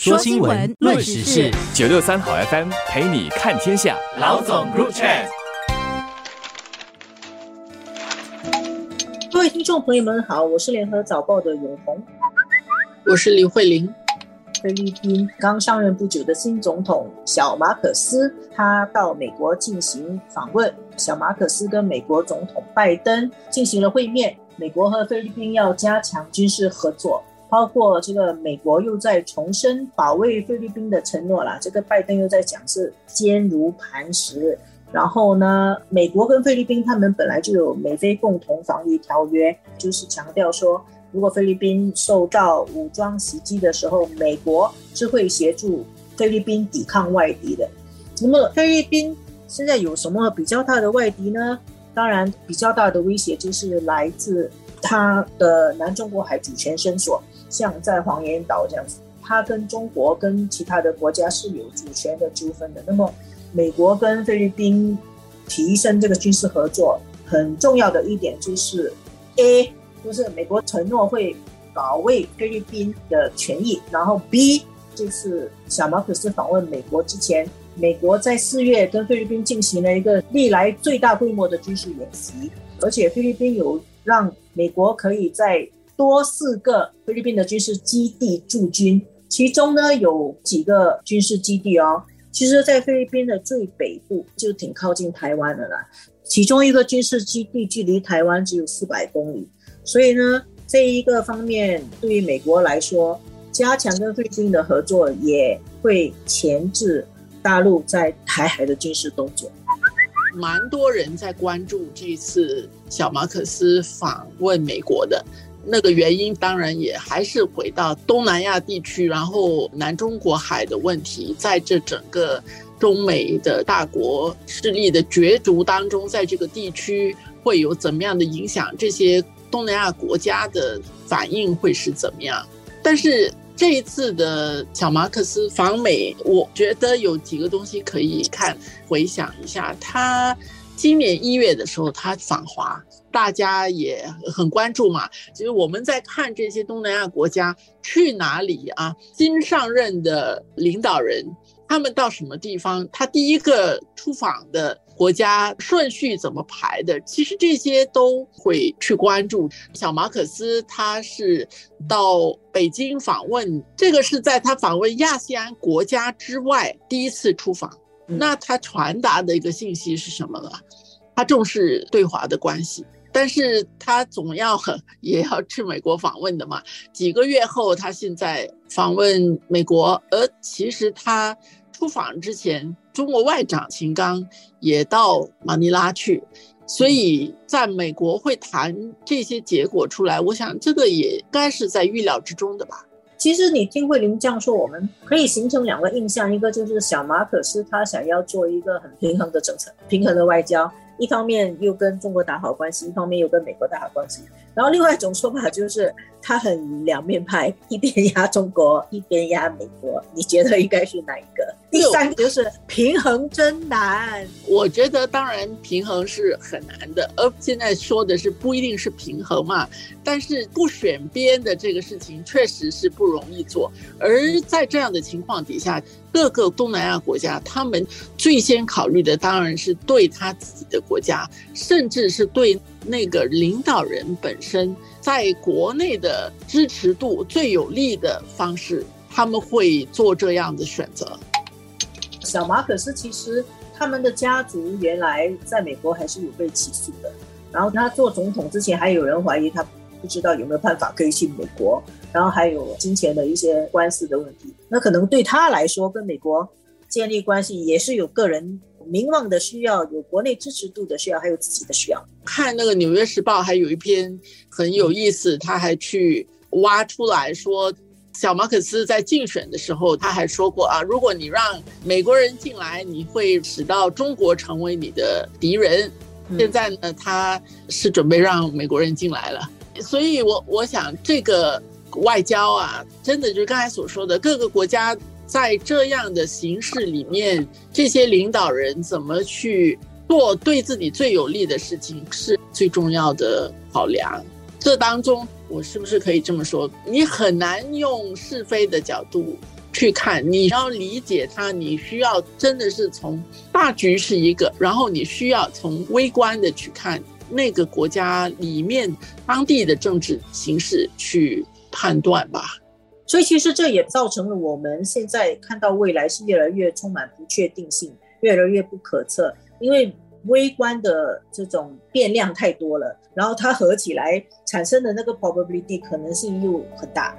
说新闻，论时事，九六三好 FM 陪你看天下。老总 Group Chat，各位听众朋友们好，我是联合早报的永红，我是李慧玲。菲律宾刚上任不久的新总统小马可斯，他到美国进行访问。小马可斯跟美国总统拜登进行了会面，美国和菲律宾要加强军事合作。包括这个美国又在重申保卫菲律宾的承诺了，这个拜登又在讲是坚如磐石。然后呢，美国跟菲律宾他们本来就有美菲共同防御条约，就是强调说，如果菲律宾受到武装袭击的时候，美国是会协助菲律宾抵抗外敌的。那么菲律宾现在有什么比较大的外敌呢？当然，比较大的威胁就是来自它的南中国海主权伸索。像在黄岩岛这样子，它跟中国跟其他的国家是有主权的纠纷的。那么，美国跟菲律宾提升这个军事合作，很重要的一点就是，A 就是美国承诺会保卫菲律宾的权益，然后 B 就是小马可斯访问美国之前，美国在四月跟菲律宾进行了一个历来最大规模的军事演习，而且菲律宾有让美国可以在多四个菲律宾的军事基地驻军，其中呢有几个军事基地哦，其实，在菲律宾的最北部就挺靠近台湾的啦。其中一个军事基地距离台湾只有四百公里，所以呢，这一个方面对于美国来说，加强跟菲律宾的合作，也会钳制大陆在台海的军事动作。蛮多人在关注这次小马可斯访问美国的。那个原因当然也还是回到东南亚地区，然后南中国海的问题，在这整个中美的大国势力的角逐当中，在这个地区会有怎么样的影响？这些东南亚国家的反应会是怎么样？但是这一次的小马克思访美，我觉得有几个东西可以看，回想一下他。今年一月的时候，他访华，大家也很关注嘛。其实我们在看这些东南亚国家去哪里啊，新上任的领导人他们到什么地方，他第一个出访的国家顺序怎么排的，其实这些都会去关注。小马可斯他是到北京访问，这个是在他访问亚细安国家之外第一次出访。那他传达的一个信息是什么呢？他重视对华的关系，但是他总要也要去美国访问的嘛。几个月后，他现在访问美国，而其实他出访之前，中国外长秦刚也到马尼拉去，所以在美国会谈这些结果出来，我想这个也该是在预料之中的吧。其实你听慧玲这样说，我们可以形成两个印象，一个就是小马可是他想要做一个很平衡的政策，平衡的外交，一方面又跟中国打好关系，一方面又跟美国打好关系。然后另外一种说法就是他很两面派，一边压中国，一边压美国。你觉得应该是哪一个？第三个就是平衡真难。我觉得当然平衡是很难的，而现在说的是不一定是平衡嘛。但是不选边的这个事情确实是不容易做。而在这样的情况底下，各个东南亚国家他们最先考虑的当然是对他自己的国家，甚至是对那个领导人本身在国内的支持度最有利的方式，他们会做这样的选择。小马可是其实他们的家族原来在美国还是有被起诉的，然后他做总统之前还有人怀疑他不知道有没有办法可以去美国，然后还有金钱的一些官司的问题，那可能对他来说跟美国建立关系也是有个人名望的需要，有国内支持度的需要，还有自己的需要。看那个《纽约时报》还有一篇很有意思，他还去挖出来说。小马克思在竞选的时候，他还说过啊，如果你让美国人进来，你会使到中国成为你的敌人。现在呢，他是准备让美国人进来了，所以我我想这个外交啊，真的就是刚才所说的，各个国家在这样的形势里面，这些领导人怎么去做对自己最有利的事情，是最重要的考量。这当中。我是不是可以这么说？你很难用是非的角度去看，你要理解它，你需要真的是从大局是一个，然后你需要从微观的去看那个国家里面当地的政治形势去判断吧。所以其实这也造成了我们现在看到未来是越来越充满不确定性，越来越不可测，因为微观的这种变量太多了，然后它合起来产生的那个 probability 可能性又很大。